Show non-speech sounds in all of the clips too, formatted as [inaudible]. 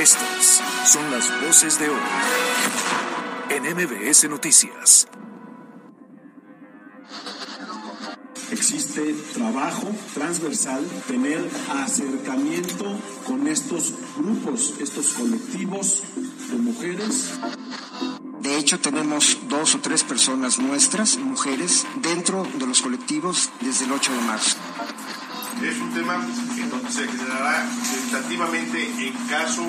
Estas son las voces de hoy en MBS Noticias. Existe trabajo transversal, tener acercamiento con estos grupos, estos colectivos de mujeres. De hecho, tenemos dos o tres personas nuestras, mujeres, dentro de los colectivos desde el 8 de marzo. Es un tema en donde se generará tentativamente en caso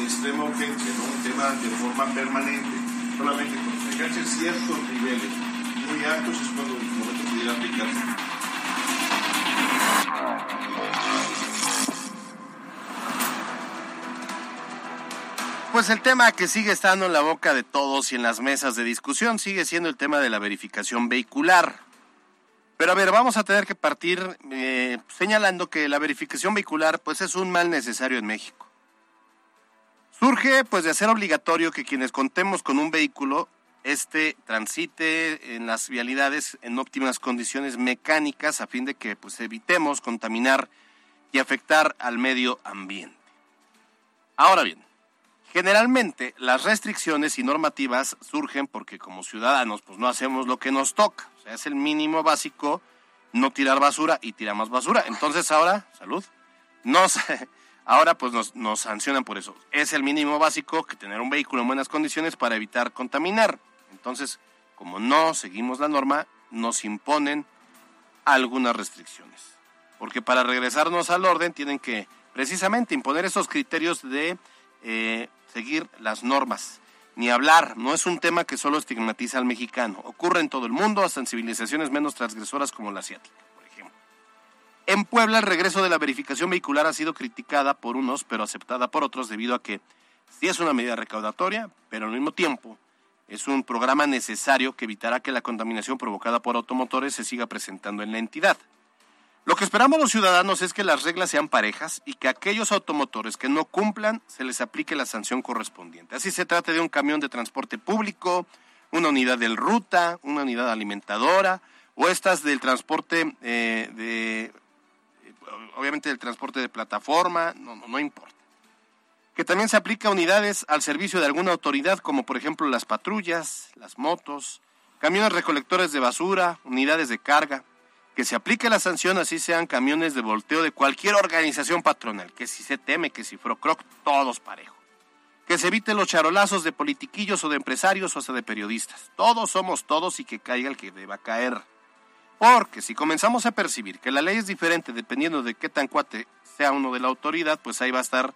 de extrema urgencia, no un tema de forma permanente. Solamente cuando se ciertos niveles muy altos es cuando el momento pudiera aplicarse. Pues el tema que sigue estando en la boca de todos y en las mesas de discusión sigue siendo el tema de la verificación vehicular. Pero a ver, vamos a tener que partir eh, señalando que la verificación vehicular pues es un mal necesario en México. Surge pues de hacer obligatorio que quienes contemos con un vehículo este transite en las vialidades en óptimas condiciones mecánicas a fin de que pues evitemos contaminar y afectar al medio ambiente. Ahora bien, Generalmente las restricciones y normativas surgen porque como ciudadanos pues no hacemos lo que nos toca. O sea, es el mínimo básico no tirar basura y tiramos basura. Entonces ahora, salud, nos, [laughs] ahora pues nos, sancionan por eso. Es el mínimo básico que tener un vehículo en buenas condiciones para evitar contaminar. Entonces, como no seguimos la norma, nos imponen algunas restricciones. Porque para regresarnos al orden tienen que precisamente imponer esos criterios de eh, seguir las normas. Ni hablar, no es un tema que solo estigmatiza al mexicano. Ocurre en todo el mundo, hasta en civilizaciones menos transgresoras como la asiática. En Puebla, el regreso de la verificación vehicular ha sido criticada por unos, pero aceptada por otros, debido a que sí es una medida recaudatoria, pero al mismo tiempo es un programa necesario que evitará que la contaminación provocada por automotores se siga presentando en la entidad. Lo que esperamos los ciudadanos es que las reglas sean parejas y que a aquellos automotores que no cumplan se les aplique la sanción correspondiente. Así se trate de un camión de transporte público, una unidad del ruta, una unidad alimentadora o estas del transporte eh, de, obviamente del transporte de plataforma, no, no, no importa. Que también se aplique a unidades al servicio de alguna autoridad, como por ejemplo las patrullas, las motos, camiones recolectores de basura, unidades de carga que se aplique la sanción así sean camiones de volteo de cualquier organización patronal, que si se teme, que si Procroc, todos parejos. Que se eviten los charolazos de politiquillos o de empresarios o hasta de periodistas. Todos somos todos y que caiga el que deba caer. Porque si comenzamos a percibir que la ley es diferente dependiendo de qué tan cuate sea uno de la autoridad, pues ahí va a estar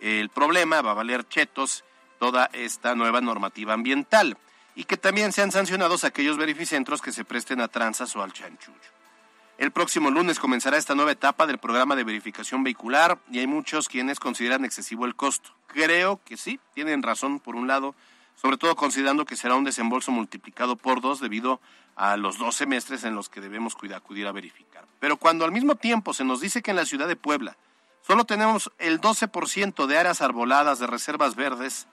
el problema, va a valer chetos toda esta nueva normativa ambiental. Y que también sean sancionados aquellos verificentros que se presten a tranzas o al chanchullo. El próximo lunes comenzará esta nueva etapa del programa de verificación vehicular y hay muchos quienes consideran excesivo el costo. Creo que sí, tienen razón por un lado, sobre todo considerando que será un desembolso multiplicado por dos debido a los dos semestres en los que debemos acudir a verificar. Pero cuando al mismo tiempo se nos dice que en la ciudad de Puebla solo tenemos el 12% de áreas arboladas de reservas verdes,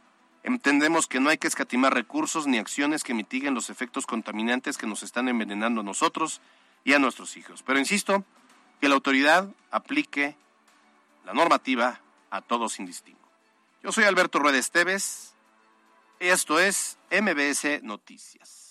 entendemos que no hay que escatimar recursos ni acciones que mitiguen los efectos contaminantes que nos están envenenando a nosotros y a nuestros hijos. Pero insisto, que la autoridad aplique la normativa a todos sin distingo. Yo soy Alberto Rueda Esteves. Esto es MBS Noticias.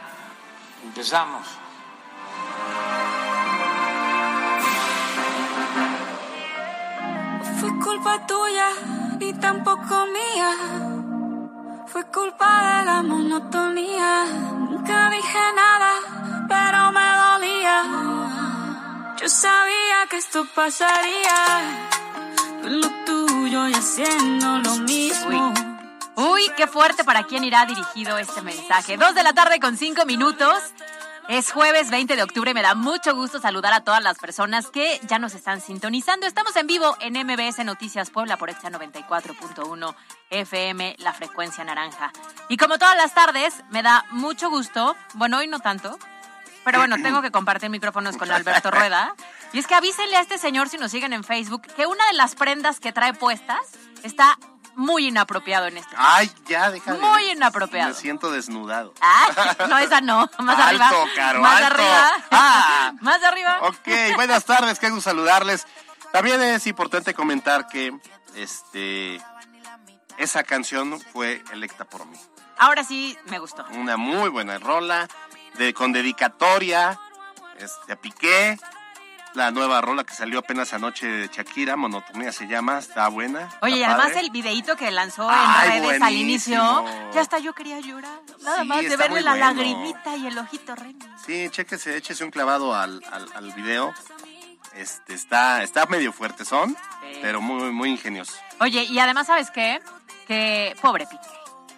Empezamos. Fue culpa tuya y tampoco mía. Fue culpa de la monotonía. Nunca dije nada, pero me dolía. Yo sabía que esto pasaría. Lo tuyo y haciendo lo mismo. Uy, qué fuerte para quién irá dirigido este mensaje. Dos de la tarde con cinco minutos. Es jueves 20 de octubre y me da mucho gusto saludar a todas las personas que ya nos están sintonizando. Estamos en vivo en MBS Noticias Puebla por Exa 94.1 FM, la frecuencia naranja. Y como todas las tardes, me da mucho gusto, bueno, hoy no tanto, pero bueno, tengo que compartir micrófonos con Alberto Rueda. Y es que avísenle a este señor si nos siguen en Facebook que una de las prendas que trae puestas está muy inapropiado en este Ay, ya, déjame. Muy inapropiado. Me siento desnudado. Ah, [laughs] no, esa no. Más Alto, arriba. Caro, más alto. arriba. Ah. [laughs] más arriba. Ok, buenas tardes, qué gusto saludarles. También es importante comentar que este esa canción fue electa por mí. Ahora sí me gustó. Una muy buena rola, de, con dedicatoria, este, a Piqué. La nueva rola que salió apenas anoche de Shakira, Monotonía se llama, está buena. Oye, y está además padre. el videíto que lanzó Ay, en redes al inicio, ya hasta yo quería llorar. Nada Sí, más de está verle la bueno. lagrimita y el ojito rey. Sí, chéquese, échese un clavado al, al, al video. Este, está, está medio fuerte son, Sí. pero muy, muy ingenioso. Oye, y además, ¿sabes qué? Que pobre Piqué.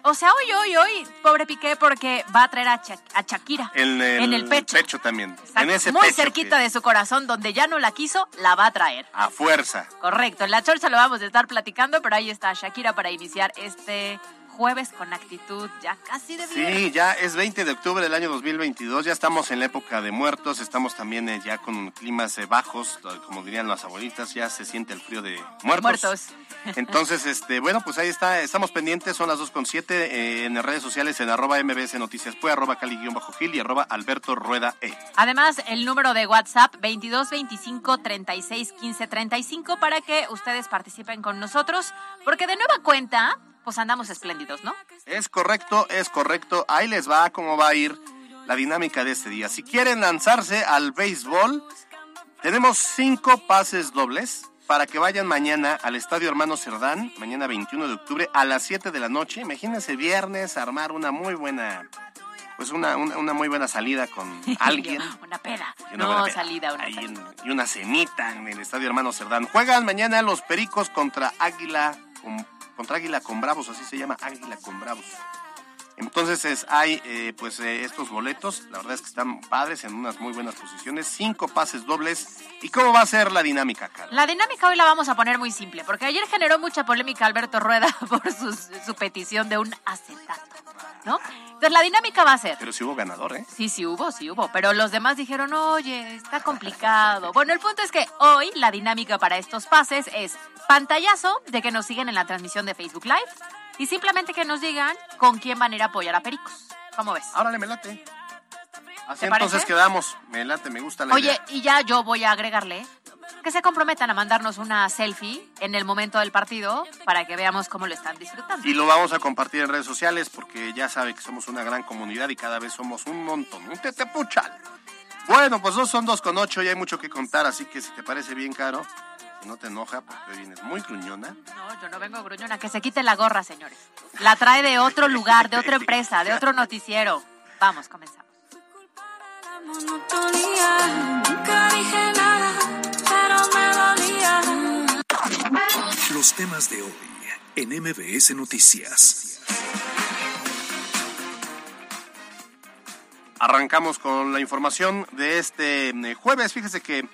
O sea, hoy, hoy, hoy, pobre Piqué porque va a traer a, Sha- a Shakira En el, el pecho. también. Exacto, En ese muy pecho cerquita que- de su corazón, donde ya no la quiso, la va a traer. A fuerza. Correcto, en la chorcha lo vamos a estar platicando, pero ahí está Shakira para iniciar este jueves con actitud ya casi de viernes. Sí, ya es 20 de octubre del año 2022, ya estamos en la época de muertos, estamos también eh, ya con climas eh, bajos, como dirían las abuelitas, ya se siente el frío de muertos. Muertos. [laughs] Entonces, este, bueno, pues ahí está, estamos pendientes, son las 2.7 eh, en las redes sociales, en arroba mbs noticias, pues, arroba cali-gil y arroba alberto rueda e. Además, el número de WhatsApp 22 25 36 15 35 para que ustedes participen con nosotros, porque de nueva cuenta, pues andamos espléndidos, ¿no? Es correcto, es correcto. Ahí les va cómo va a ir la dinámica de este día. Si quieren lanzarse al béisbol, tenemos cinco pases dobles para que vayan mañana al Estadio Hermano Cerdán, mañana 21 de octubre a las 7 de la noche. Imagínense viernes armar una muy buena, pues una, una, una muy buena salida con [laughs] alguien. una peda. Una no, peda. salida, una Ahí en- y una cenita en el Estadio Hermano Cerdán. Juegan mañana los Pericos contra Águila, contra Águila con Bravos, así se llama, Águila con Bravos. Entonces es- hay eh, pues eh, estos boletos, la verdad es que están padres en unas muy buenas posiciones, cinco pases dobles. ¿Y cómo va a ser la dinámica, Carla? La dinámica hoy la vamos a poner muy simple, porque ayer generó mucha polémica Alberto Rueda [laughs] por su, su petición de un acetato, ¿no? Entonces la dinámica va a ser... Pero si hubo ganador, ¿eh? Sí, sí hubo, sí hubo, pero los demás dijeron, oye, está complicado. Bueno, el punto es que hoy la dinámica para estos pases es pantallazo de que nos siguen en la transmisión de Facebook Live y simplemente que nos digan con quién van a ir a apoyar a Pericos. ¿Cómo ves? Árale, me late. Así ¿Te entonces parece? quedamos. Me late, me gusta la Oye, idea. y ya yo voy a agregarle que se comprometan a mandarnos una selfie en el momento del partido para que veamos cómo lo están disfrutando. Y lo vamos a compartir en redes sociales porque ya sabe que somos una gran comunidad y cada vez somos un montón, un tetepuchal. Bueno, pues dos son dos con ocho y hay mucho que contar, así que si te parece bien caro, no te enoja, porque hoy vienes muy gruñona. No, yo no vengo gruñona, que se quite la gorra, señores. La trae de otro lugar, de otra empresa, de otro noticiero. Vamos, comenzamos. La monotonía. Nunca dije nada, pero me dolía. Los temas de hoy en MBS Noticias. Arrancamos con la información de este eh, jueves. Fíjese que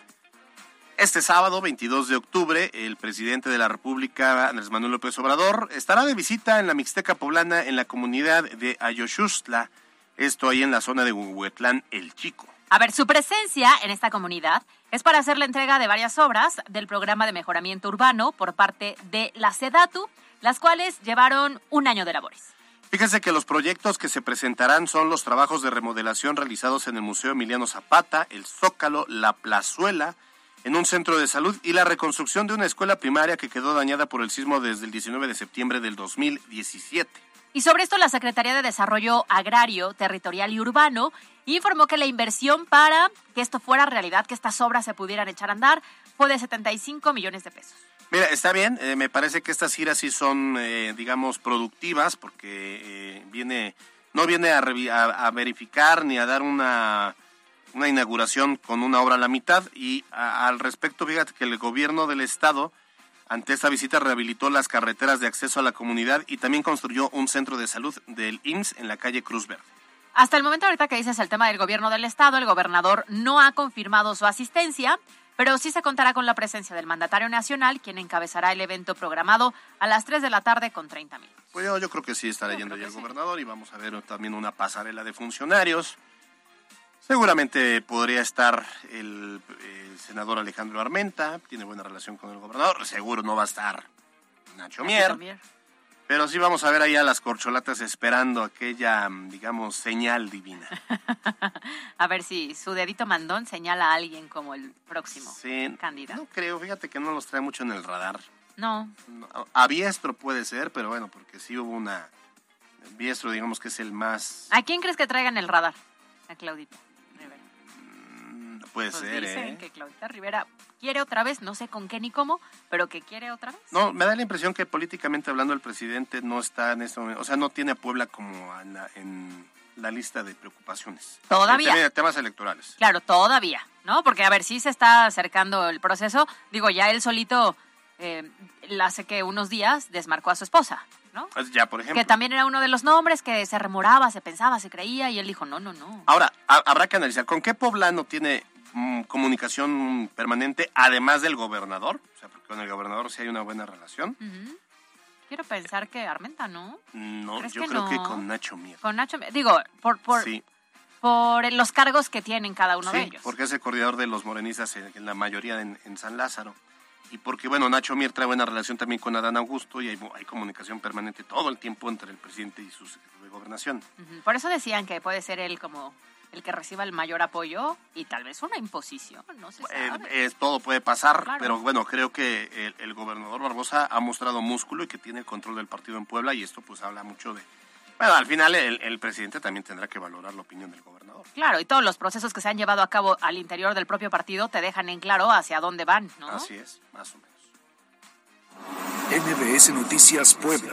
este sábado, 22 de octubre, el presidente de la República, Andrés Manuel López Obrador, estará de visita en la Mixteca Poblana en la comunidad de Ayoshustla, esto ahí en la zona de Huehuetlán, El Chico. A ver, su presencia en esta comunidad es para hacer la entrega de varias obras del programa de mejoramiento urbano por parte de la SEDATU, las cuales llevaron un año de labores. Fíjese que los proyectos que se presentarán son los trabajos de remodelación realizados en el Museo Emiliano Zapata, el Zócalo, la Plazuela, en un centro de salud y la reconstrucción de una escuela primaria que quedó dañada por el sismo desde el 19 de septiembre del 2017. Y sobre esto, la Secretaría de Desarrollo Agrario, Territorial y Urbano informó que la inversión para que esto fuera realidad, que estas obras se pudieran echar a andar, fue de 75 millones de pesos. Mira, está bien, eh, me parece que estas giras sí son, eh, digamos, productivas porque eh, viene, no viene a, a verificar ni a dar una, una inauguración con una obra a la mitad y a- al respecto, fíjate que el gobierno del estado ante esta visita rehabilitó las carreteras de acceso a la comunidad y también construyó un centro de salud del IMSS en la calle Cruz Verde. Hasta el momento ahorita que dices el tema del gobierno del estado, el gobernador no ha confirmado su asistencia, pero sí se contará con la presencia del mandatario nacional, quien encabezará el evento programado a las 3 de la tarde con 30 minutos. Pues yo, yo creo que sí estará yendo ya el sí. gobernador y vamos a ver también una pasarela de funcionarios. Seguramente podría estar el, el senador Alejandro Armenta, tiene buena relación con el gobernador. Seguro no va a estar Nacho Mier, pero sí vamos a ver ahí a las corcholatas esperando aquella, digamos, señal divina. [laughs] A ver si su dedito mandón señala a alguien como el próximo Sí, candidato. no creo, fíjate que no los trae mucho en el radar. No, No, A Biestro puede ser, pero bueno, porque sí hubo una... Biestro, digamos que es el más... ¿a quién crees que traigan el radar? A Claudita Puede Pues ser, dicen ¿eh? que Claudita Rivera quiere otra vez, no sé con qué ni cómo, pero que quiere otra vez. No, me da la impresión que políticamente hablando el presidente no está en este momento, o sea, no tiene a Puebla como en la, en la lista de preocupaciones. Todavía. Tema- temas electorales. Claro, todavía, ¿no? Porque a ver, si se está acercando el proceso. Digo, ya él solito, eh, hace que unos días desmarcó a su esposa, ¿no? Pues ya, por ejemplo. Que también era uno de los nombres que se remoraba, se pensaba, se creía, y él dijo, no, no, no. Ahora, ha- habrá que analizar, ¿con qué poblano tiene mm, comunicación permanente además del gobernador? O sea, porque con el gobernador sí hay una buena relación. Quiero pensar que Armenta, ¿no? No, ¿Crees yo que creo que con Nacho Mier. Con Nacho, digo, por, por, sí, por los cargos que tienen cada uno de ellos. porque es el coordinador de los morenistas en, en la mayoría en, en San Lázaro. Y porque, bueno, Nacho Mier trae buena relación también con Adán Augusto y hay, hay comunicación permanente todo el tiempo entre el presidente y su de gobernación. Por eso decían que puede ser él como el que reciba el mayor apoyo y tal vez una imposición, no se Eh, sabe. es- todo puede pasar, Claro. pero bueno, creo que el, el gobernador Barbosa ha mostrado músculo y que tiene el control del partido en Puebla y esto pues habla mucho de... Bueno, al final el, el presidente también tendrá que valorar la opinión del gobernador. Claro, y todos los procesos que se han llevado a cabo al interior del propio partido te dejan en claro hacia dónde van, ¿no? Así es, más o menos. MBS Noticias Puebla.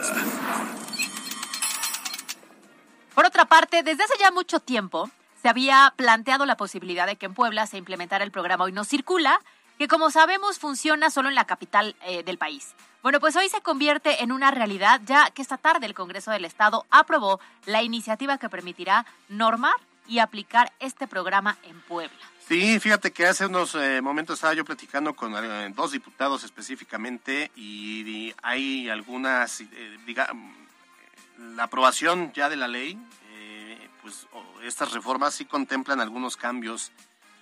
Por otra parte, desde hace ya mucho tiempo se había planteado la posibilidad de que en Puebla se implementara el programa Hoy no circula, que como sabemos funciona solo en la capital eh, del país. Bueno, pues hoy se convierte en una realidad ya que esta tarde el Congreso del Estado aprobó la iniciativa que permitirá normar y aplicar este programa en Puebla. Sí, fíjate que hace unos eh, momentos estaba yo platicando con eh, dos diputados específicamente y, hay algunas, eh, diga, mm, la aprobación ya de la ley, pues estas reformas sí contemplan algunos cambios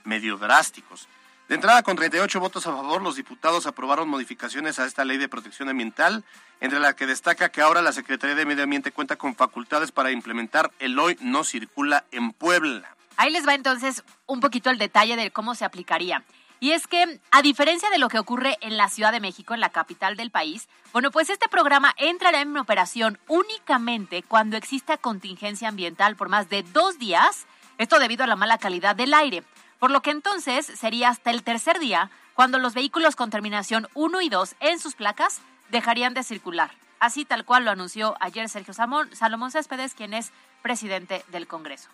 medio drásticos. De entrada, con 38 votos a favor, los diputados aprobaron modificaciones a esta ley de protección ambiental, entre la que destaca que ahora la Secretaría de Medio Ambiente cuenta con facultades para implementar el hoy no circula en Puebla. Ahí les va entonces un poquito el detalle de cómo se aplicaría. Y es que, a diferencia de lo que ocurre en la Ciudad de México, en la capital del país, bueno, pues este programa entrará en operación únicamente cuando exista contingencia ambiental por más de dos días, esto debido a la mala calidad del aire. Por lo que entonces sería hasta el tercer día cuando los vehículos con terminación 1 y 2 en sus placas dejarían de circular. Así tal cual lo anunció ayer Sergio Salomón, Salomón Céspedes, quien es presidente del Congreso.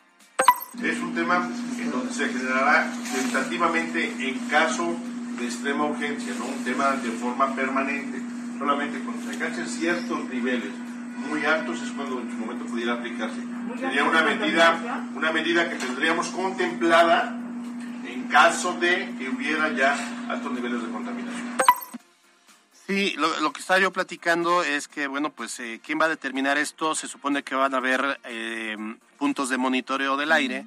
Es un tema donde se generará tentativamente en caso de extrema urgencia, no un tema de forma permanente. Solamente cuando se alcancen ciertos niveles muy altos es cuando en su momento pudiera aplicarse. Sería una medida, una medida que tendríamos contemplada en caso de que hubiera ya altos niveles de contaminación. Sí, lo, lo que estaba yo platicando es que, bueno, pues, eh, ¿quién va a determinar esto? Se supone que van a haber eh, puntos de monitoreo del aire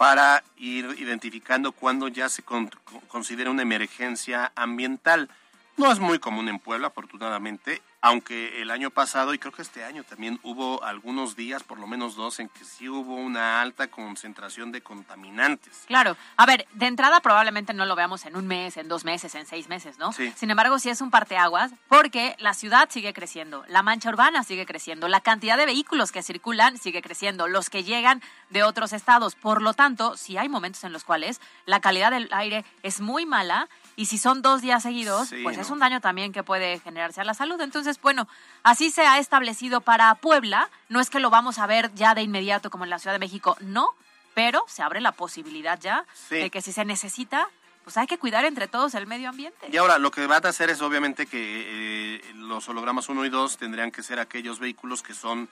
para ir identificando cuándo ya se con- con- considera una emergencia ambiental. No es muy común en Puebla, afortunadamente, aunque el año pasado y creo que este año también hubo algunos días, por lo menos dos, en que sí hubo una alta concentración de contaminantes. Claro. A ver, de entrada probablemente no lo veamos en un mes, en dos meses, en seis meses, ¿no? Sí. Sin embargo, sí es un parteaguas porque la ciudad sigue creciendo, la mancha urbana sigue creciendo, la cantidad de vehículos que circulan sigue creciendo, los que llegan de otros estados. Por lo tanto, sí hay momentos en los cuales la calidad del aire es muy mala y si son dos días seguidos, Sí, pues es un daño también que puede generarse a la salud. Entonces, bueno, así se ha establecido para Puebla. No es que lo vamos a ver ya de inmediato como en la Ciudad de México, no, pero se abre la posibilidad ya Sí. de que si se necesita, pues hay que cuidar entre todos el medio ambiente. Y ahora lo que van a hacer es obviamente que eh, los hologramas 1 y 2 tendrían que ser aquellos vehículos que son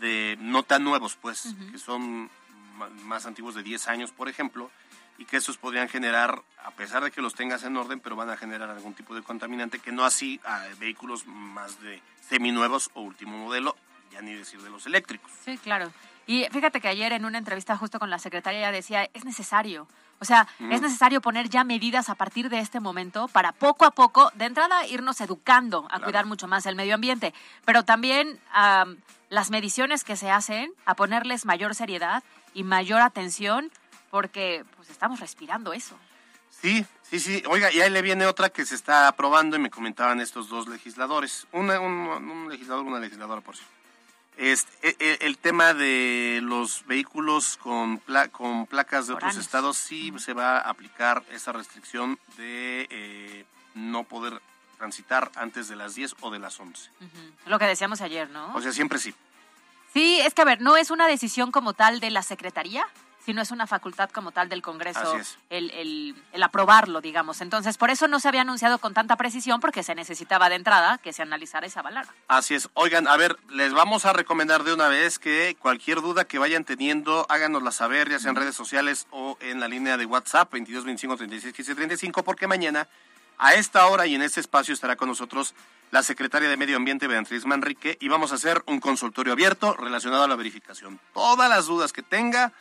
de no tan nuevos, pues, que son más antiguos de 10 años, por ejemplo, y que esos podrían generar, a pesar de que los tengas en orden, pero van a generar algún tipo de contaminante, que no así a vehículos más de seminuevos o último modelo, ya ni decir de los eléctricos. Sí, claro. Y fíjate que ayer en una entrevista justo con la secretaria ella decía, es necesario. O sea, es necesario poner ya medidas a partir de este momento para poco a poco, de entrada, irnos educando a cuidar mucho más el medio ambiente, pero también am, las mediciones que se hacen, a ponerles mayor seriedad y mayor atención, porque pues estamos respirando eso. Sí, sí, sí. Oiga, y ahí le viene otra que se está aprobando y me comentaban estos dos legisladores. Una, un, un legislador, una legisladora, por cierto. Este, el, tema de los vehículos con, pla- con placas de otros estados, sí se va a aplicar esa restricción de eh, no poder transitar antes de las 10 o de las 11. Ujú. Lo que decíamos ayer, ¿no? O sea, siempre sí. Sí, es que a ver, no es una decisión como tal de la Secretaría, sino es una facultad como tal del Congreso el, el- el aprobarlo, digamos. Entonces, por eso no se había anunciado con tanta precisión, porque se necesitaba de entrada que se analizara y se avalara. Así es. Oigan, a ver, les vamos a recomendar de una vez que cualquier duda que vayan teniendo, háganosla saber, ya sea en redes sociales o en la línea de WhatsApp 22 25 36 15 35, porque mañana a esta hora y en este espacio estará con nosotros la secretaria de Medio Ambiente, Beatriz Manrique, y vamos a hacer un consultorio abierto relacionado a la verificación. Todas las dudas que tenga,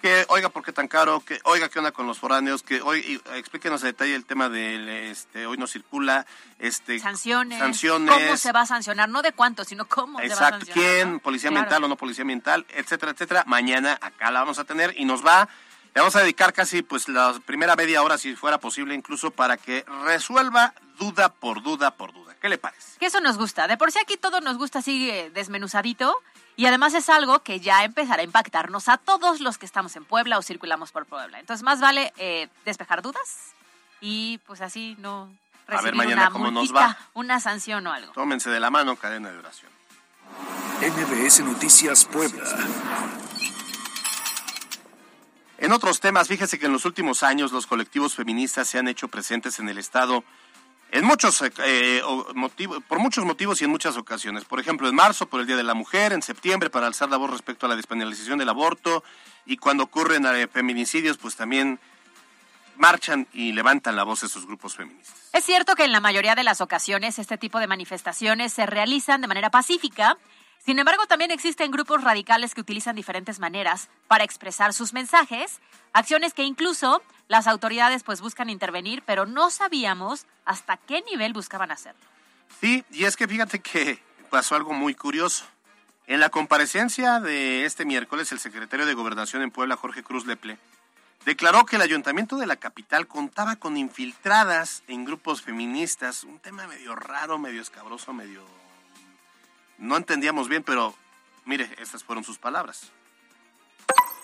que oiga, ¿por qué tan caro? Que oiga, ¿qué onda con los foráneos? Que hoy explíquenos a detalle el tema del este, hoy no circula, este Sanciones. sanciones. ¿Cómo se va a sancionar? No de cuánto, sino cómo se va a Exacto, sancionar. quién, policía Claro. ambiental o no policía ambiental, etcétera, etcétera. Mañana acá la vamos a tener y nos va, le vamos a dedicar casi pues la primera media hora, si fuera posible, incluso para que resuelva duda por duda por duda. ¿Qué le parece? Que eso nos gusta. De por sí aquí todo nos gusta así eh, desmenuzadito. Y además es algo que ya empezará a impactarnos a todos los que estamos en Puebla o circulamos por Puebla. Entonces más vale eh, despejar dudas y pues así no A ver recibir mañana una cómo nos va. una sanción o algo. Tómense de la mano, cadena de oración. MBS Noticias Puebla. En otros temas, fíjese que en los últimos años los colectivos feministas se han hecho presentes en el Estado en muchos eh, motivo- por muchos motivos y en muchas ocasiones. Por ejemplo, en marzo por el Día de la Mujer, en septiembre para alzar la voz respecto a la despenalización del aborto y cuando ocurren eh, feminicidios, pues también marchan y levantan la voz esos grupos feministas. Es cierto que en la mayoría de las ocasiones este tipo de manifestaciones se realizan de manera pacífica. Sin embargo, también existen grupos radicales que utilizan diferentes maneras para expresar sus mensajes, acciones que incluso las autoridades pues buscan intervenir, pero no sabíamos hasta qué nivel buscaban hacerlo. Sí, y es que fíjate que pasó algo muy curioso. En la comparecencia de este miércoles, el secretario de Gobernación en Puebla, Jorge Cruz Leple, declaró que el ayuntamiento de la capital contaba con infiltradas en grupos feministas, un tema medio raro, medio escabroso, medio... No entendíamos bien, pero mire, estas fueron sus palabras.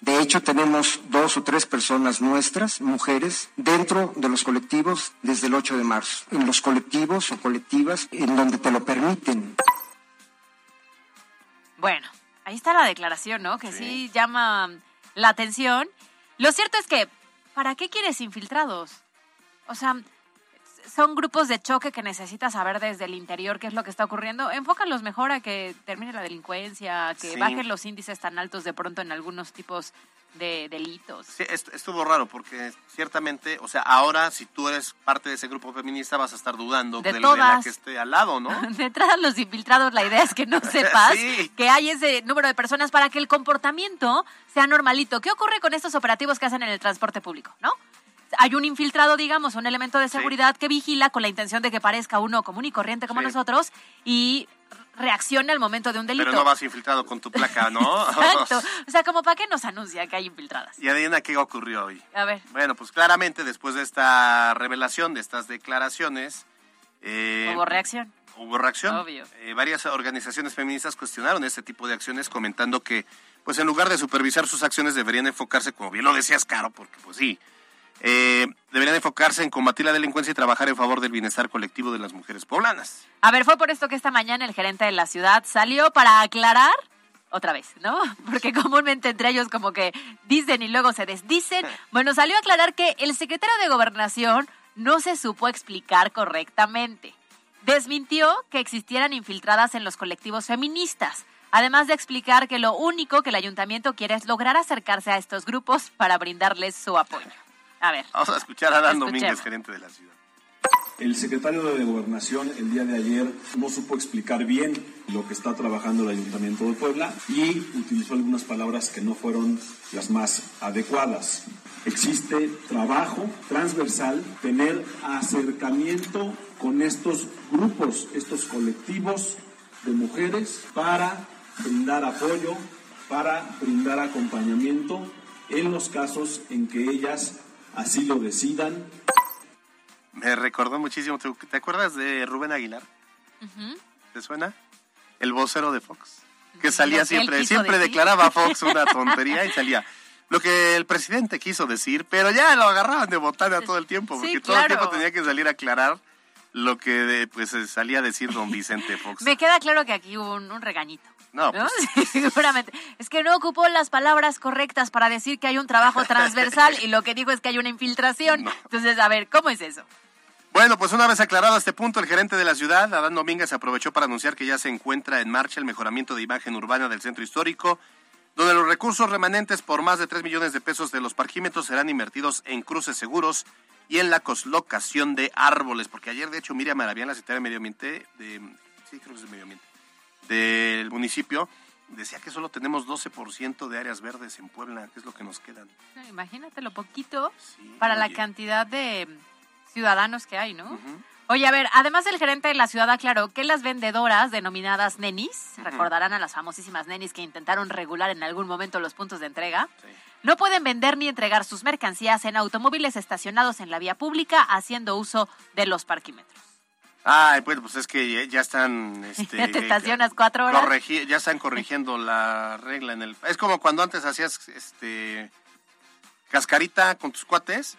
De hecho, tenemos dos o tres personas nuestras, mujeres, dentro de los colectivos desde el 8 de marzo. En los colectivos o colectivas en donde te lo permiten. Bueno, ahí está la declaración, ¿no? Que sí, llama la atención. Lo cierto es que, ¿para qué quieres infiltrados? O sea, son grupos de choque que necesitas saber desde el interior qué es lo que está ocurriendo. Enfócalos mejor a que termine la delincuencia, a que Sí. bajen los índices tan altos de pronto en algunos tipos de delitos. Sí, est- estuvo raro porque ciertamente, o sea, ahora si tú eres parte de ese grupo feminista vas a estar dudando De del- de la todas. que esté al lado, ¿no? [laughs] De entrada, los infiltrados, la idea es que no [laughs] sepas Sí. que hay ese número de personas para que el comportamiento sea normalito. ¿Qué ocurre con estos operativos que hacen en el transporte público, no? Hay un infiltrado, digamos, un elemento de Sí. seguridad que vigila con la intención de que parezca uno común y corriente como Sí. nosotros y reacciona al momento de un delito. Pero no vas infiltrado con tu placa, ¿no? [laughs] Exacto. O sea, como para qué nos anuncia que hay infiltradas. y adivina qué ocurrió hoy. A ver, Bueno, pues claramente después de esta revelación, de estas declaraciones, eh, hubo reacción. hubo reacción. Obvio. Eh, varias organizaciones feministas cuestionaron este tipo de acciones comentando que, pues en lugar de supervisar sus acciones deberían enfocarse, como bien lo decías, Caro, porque pues sí, eh, deberían enfocarse en combatir la delincuencia y trabajar en favor del bienestar colectivo de las mujeres poblanas. A ver, fue por esto que esta mañana el gerente de la ciudad salió para aclarar otra vez, ¿no? [laughs] Porque comúnmente entre ellos como que dicen y luego se desdicen. [laughs] Bueno, salió a aclarar que el secretario de Gobernación no se supo explicar correctamente. Desmintió que existieran infiltradas en los colectivos feministas, además de explicar que lo único que el ayuntamiento quiere es lograr acercarse a estos grupos para brindarles su apoyo. A ver. Vamos a escuchar a Dan. Domínguez, gerente de la ciudad. El secretario de Gobernación el día de ayer no supo explicar bien lo que está trabajando el Ayuntamiento de Puebla y utilizó algunas palabras que no fueron las más adecuadas. Existe trabajo transversal, tener acercamiento con estos grupos, estos colectivos de mujeres para brindar apoyo, para brindar acompañamiento en los casos en que ellas así lo decidan Me recordó muchísimo. ¿Te, te acuerdas de Rubén Aguilar? ¿Te suena? El vocero de Fox. Que salía que siempre, siempre decir. declaraba a Fox una [laughs] tontería y salía. Lo que el presidente quiso decir, pero ya lo agarraban de botana todo el tiempo, porque Sí, todo el tiempo tenía que salir a aclarar lo que de- pues eh, salía a decir don Vicente Fox. Me queda claro que aquí hubo un, un regañito. No, ¿no? pues, [laughs] seguramente. Es que no ocupó las palabras correctas para decir que hay un trabajo transversal y lo que dijo es que hay una infiltración. No. Entonces, a ver, ¿cómo es eso? Bueno, pues una vez aclarado este punto, el gerente de la ciudad, Adán Domínguez, aprovechó para anunciar que ya se encuentra en marcha el mejoramiento de imagen urbana del centro histórico, donde los recursos remanentes por más de 3 millones de pesos de los parquímetros serán invertidos en cruces seguros y en la colocación de árboles. Porque ayer, de hecho, Miriam Maravián, la secretaria de Medio Ambiente, de, sí, creo que es de Medio Ambiente, del municipio, decía que solo tenemos 12% de áreas verdes en Puebla, que es lo que nos quedan. No, Imagínate lo poquito Sí, para la cantidad de ciudadanos que hay, ¿no? Oye, a ver, además el gerente de la ciudad aclaró que las vendedoras denominadas nenis, recordarán a las famosísimas nenis que intentaron regular en algún momento los puntos de entrega, Sí. no pueden vender ni entregar sus mercancías en automóviles estacionados en la vía pública haciendo uso de los parquímetros. Ay, pues, pues es que ya- están... Este, [laughs] Ya te estacionas cuatro horas. ya están corrigiendo la regla en el... Es como cuando antes hacías este cascarita con tus cuates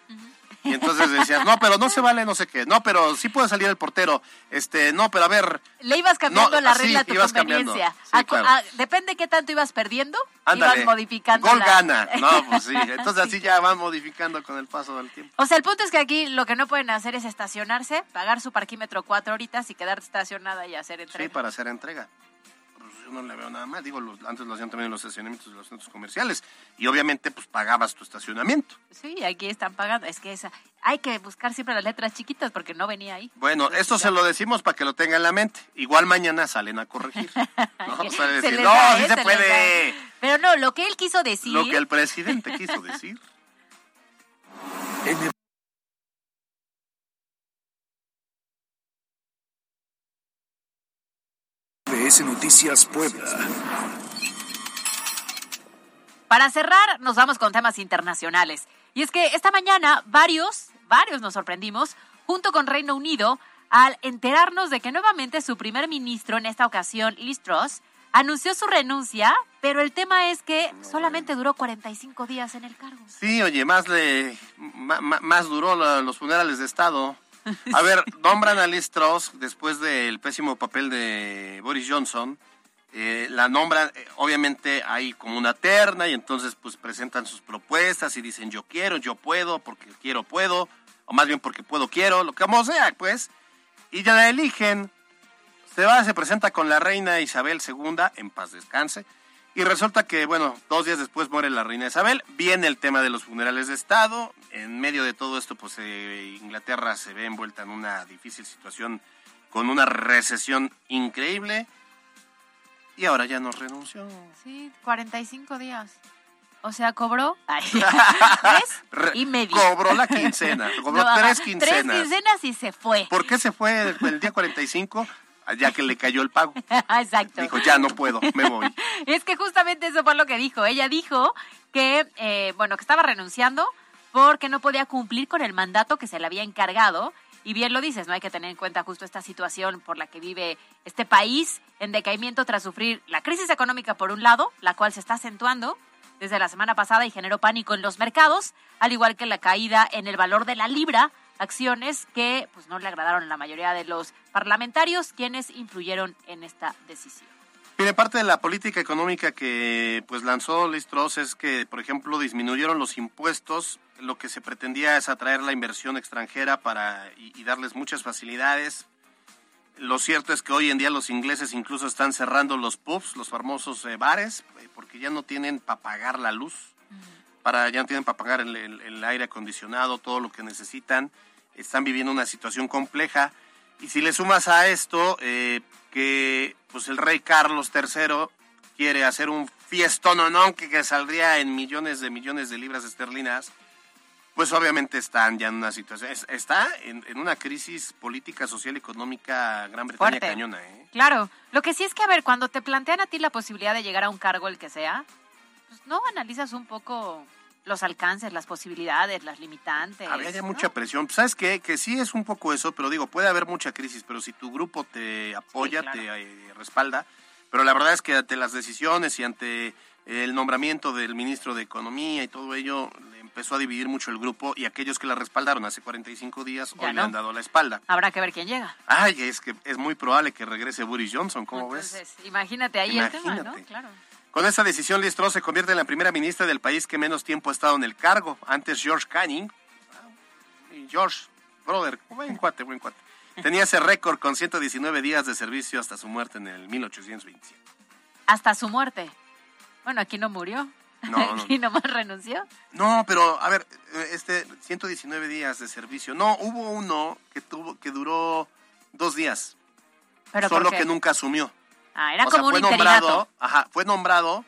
y entonces decías, no, pero no se vale no sé qué, no, pero sí puede salir el portero, este, no, pero a ver, Le ibas cambiando No, la sí, regla a tu conveniencia. Sí, A cu- claro. a- depende qué tanto ibas perdiendo, ándale, ibas modificando. gol la- gana, [laughs] no, pues sí, entonces así ya van modificando con el paso del tiempo. O sea, el punto es que aquí lo que no pueden hacer es estacionarse, pagar su parquímetro cuatro horitas y quedarte estacionada y hacer Sí, entrega. para hacer entrega. Yo no le veo nada más. Digo, los- antes lo hacían también en los estacionamientos de los centros comerciales. Y obviamente, pues pagabas tu estacionamiento. Sí, aquí están pagando. Es que esa, hay que buscar siempre las letras chiquitas porque no venía ahí. Bueno, esto se lo decimos para que lo tenga en la mente. Igual mañana salen a corregir. [laughs] ¿no? O sea, se decir, les no, da, sí ¿eh? se puede. Pero no, lo que él quiso decir. Lo que el presidente quiso decir. [laughs] MBS Noticias Puebla. Para cerrar, nos vamos con temas internacionales. Y es que esta mañana varios, varios nos sorprendimos, junto con Reino Unido, al enterarnos de que nuevamente su primer ministro, en esta ocasión Liz Truss, anunció su renuncia, pero el tema es que solamente duró 45 días en el cargo. Sí, oye, más le más duró los funerales de Estado. A ver, nombran a Liz Truss después del pésimo papel de Boris Johnson. eh, la nombran, eh, obviamente hay como una terna y entonces pues presentan sus propuestas y dicen yo quiero, yo puedo, porque quiero, puedo, o más bien porque puedo, quiero, lo que como sea, pues. Y ya la eligen. Se va, se presenta con la reina Isabel II, en paz descanse. Y resulta que, bueno, dos días después muere la reina Isabel. Viene el tema de los funerales de Estado. En medio de todo esto, pues eh, Inglaterra se ve envuelta en una difícil situación con una recesión increíble. Y ahora ya nos renunció. Sí, 45 días. O sea, cobró [laughs] tres Re- y medio. Cobró la quincena. Cobró No, tres quincenas. Tres quincenas y se fue. ¿Por qué se fue el, el día 45? Ya que le cayó el pago. [laughs] Exacto. Dijo, ya no puedo, me voy. [laughs] Es que justamente eso fue lo que dijo. Ella dijo que, eh, bueno, que estaba renunciando porque no podía cumplir con el mandato que se le había encargado. Y bien lo dices, no hay que tener en cuenta justo esta situación por la que vive este país en decaimiento tras sufrir la crisis económica por un lado, la cual se está acentuando, desde la semana pasada y generó pánico en los mercados, al igual que la caída en el valor de la libra, acciones que pues no le agradaron a la mayoría de los parlamentarios quienes influyeron en esta decisión. Mire, parte de la política económica que pues lanzó Liz Truss es que, por ejemplo, disminuyeron los impuestos. Lo que se pretendía es atraer la inversión extranjera para y, y darles muchas facilidades. Lo cierto es que hoy en día los ingleses incluso están cerrando los pubs, los famosos eh, bares, eh, porque ya no tienen para pagar la luz, para ya no tienen para pagar el, el- el aire acondicionado, todo lo que necesitan. Están viviendo una situación compleja. Y si le sumas a esto eh, que pues el rey Carlos III quiere hacer un fiestón que, que saldría en millones de millones de libras esterlinas, pues obviamente están ya en una situación, es- está en, en una crisis política, social, económica, Gran Bretaña Fuerte. cañona, ¿eh? Claro, lo que sí es que, a ver, cuando te plantean a ti la posibilidad de llegar a un cargo, el que sea, pues no analizas un poco los alcances, las posibilidades, las limitantes. Había ya ¿no? mucha presión. ¿Sabes qué? Que sí es un poco eso, pero digo, puede haber mucha crisis, pero si tu grupo te apoya, claro. te eh, respalda, pero la verdad es que ante las decisiones y ante el nombramiento del ministro de Economía y todo ello, le empezó a dividir mucho el grupo y aquellos que la respaldaron hace 45 días Ya hoy no. le han dado la espalda. Habrá que ver quién llega. Ay, es que es muy probable que regrese Boris Johnson, ¿cómo ves? Imagínate ahí el tema, ¿no? Claro. Con esta decisión, Liz Truss se convierte en la primera ministra del país que menos tiempo ha estado en el cargo. Antes George Canning, y George, brother, buen cuate, buen cuate. Tenía ese récord con 119 días de servicio hasta su muerte en el 1827. Hasta su muerte. Bueno, aquí no murió. No, no, [laughs] aquí nomás renunció. No, pero a ver, este 119 días de servicio. No, hubo uno que tuvo que duró dos días, Pero ¿por solo qué? que nunca asumió. Ah, era o sea, como fue un nombrado, ajá, fue nombrado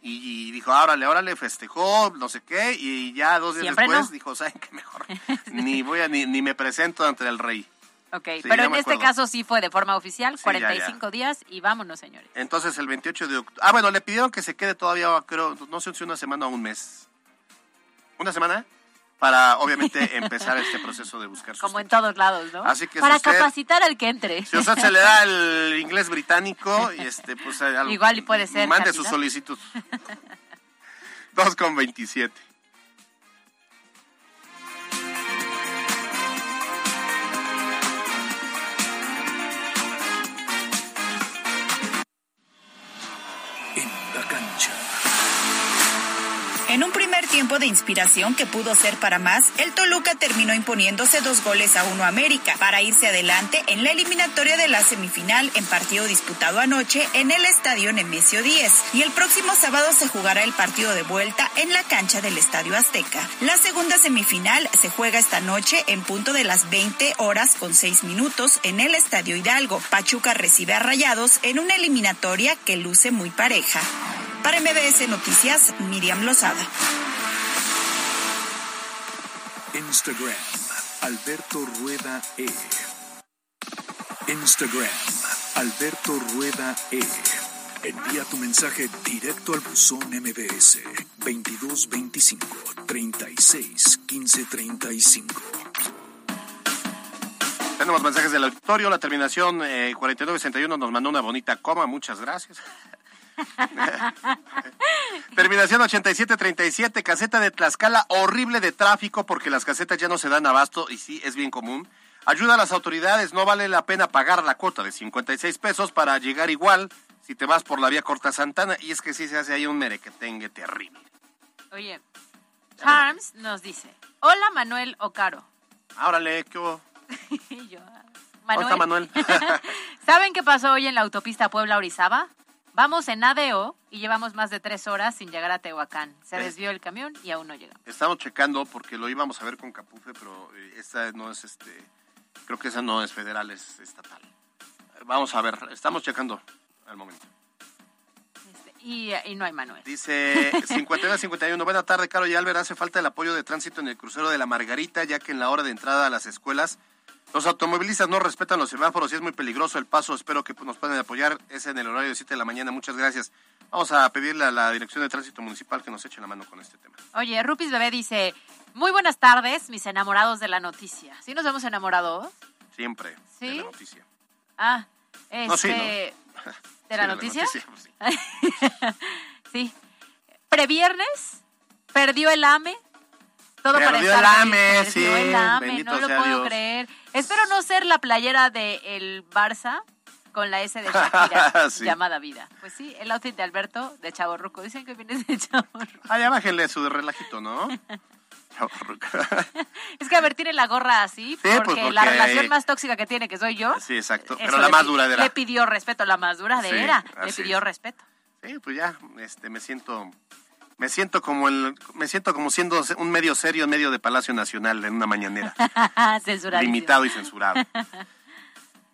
y, y dijo, órale, órale, festejó, no sé qué, y ya dos días Siempre después no. dijo, ¿saben qué mejor? [laughs] ni voy a, ni, ni me presento ante el rey. Ok, Sí, pero ya en este caso sí fue de forma oficial, Sí, ya, 45 días y vámonos, señores. Entonces el 28 de octubre, ah, bueno, le pidieron que se quede todavía, creo, no sé si una semana o un mes. ¿Una semana? Para, obviamente, empezar este proceso de buscar Como en todos lados, ¿no? Así que si Para usted- capacitar al que entre. Si usted se le da el inglés británico, y este, pues eh, al- Igual y puede ser Mande candidato. su solicitud. [laughs] 2 con 27. En la cancha. En un primer tiempo de inspiración que pudo ser para más, el Toluca terminó imponiéndose dos goles a uno a América para irse adelante en la eliminatoria de la semifinal en partido disputado anoche en el Estadio Nemesio 10. Y el próximo sábado se jugará el partido de vuelta en la cancha del Estadio Azteca. La segunda semifinal se juega esta noche en punto de las 20 horas con 6 minutos en el Estadio Hidalgo. Pachuca recibe a Rayados en una eliminatoria que luce muy pareja. Para MBS Noticias, Miriam Lozada. Instagram, Alberto Rueda E. Instagram, Alberto Rueda E. Envía tu mensaje directo al buzón MBS 2225 36 15 35. Tenemos mensajes del auditorio. La terminación eh, 4961 nos mandó una bonita coma. Muchas gracias. [laughs] Terminación 8737, caseta de Tlaxcala, horrible de tráfico porque las casetas ya no se dan abasto y sí, es bien común. Ayuda a las autoridades, no vale la pena pagar la cuota de 56 pesos para llegar igual si te vas por la vía Corta Santana y es que sí se hace ahí un merequetengue terrible. Oye, Charms nos dice, hola Manuel Ocaro. Árale, ¿qué hubo? [laughs] Yo, Hola, Manuel. [laughs] ¿Saben qué pasó hoy en la autopista Puebla-Orizaba? Vamos en ADO y llevamos más de tres horas sin llegar a Tehuacán. Se desvió el camión y aún no llegamos. Estamos checando porque lo íbamos a ver con Capufe, pero eh, esta no es este. Creo que esa no es federal, es estatal. Vamos a ver, estamos checando al momento. Este, y, y no hay Manuel. Dice 51-51, buena tarde, Caro y Albert. Hace falta el apoyo de tránsito en el crucero de la Margarita, ya que en la hora de entrada a las escuelas los automovilistas no respetan los semáforos y es muy peligroso el paso. Espero que nos puedan apoyar. Es en el horario de 7 de la mañana. Muchas gracias. Vamos a pedirle a la Dirección de Tránsito Municipal que nos eche la mano con este tema. Oye, Rupis Bebé dice, muy buenas tardes, mis enamorados de la noticia. ¿Sí nos hemos enamorado? Siempre. ¿Sí? [laughs] De la noticia. Ah, este... No, sí, ¿no? ¿De la noticia? pues sí. [laughs] sí. previernes, perdió el AME. Todo Perdió el AME, perdió sí, el AME, bendito no lo puedo Dios. creer. Espero no ser la playera del el Barça con la S de Shakira [laughs] Sí. llamada vida. Pues sí, el outfit de Alberto de Chavo Ruco. Dicen que vienes de [laughs] Chavo Ruco. Ah, ya bájenle su relajito, ¿no? [laughs] Es que a ver, tiene la gorra así, pues, porque, la relación más tóxica que tiene, que soy yo. sí, exacto. Pero la más pi- duradera. Le pidió respeto, la más duradera. Sí, le pidió es. respeto. Sí, pues ya, este, me siento, me siento como el, me siento como siendo un medio serio en medio de Palacio Nacional en una mañanera, [laughs] Censuradísimo. limitado y censurado. [laughs]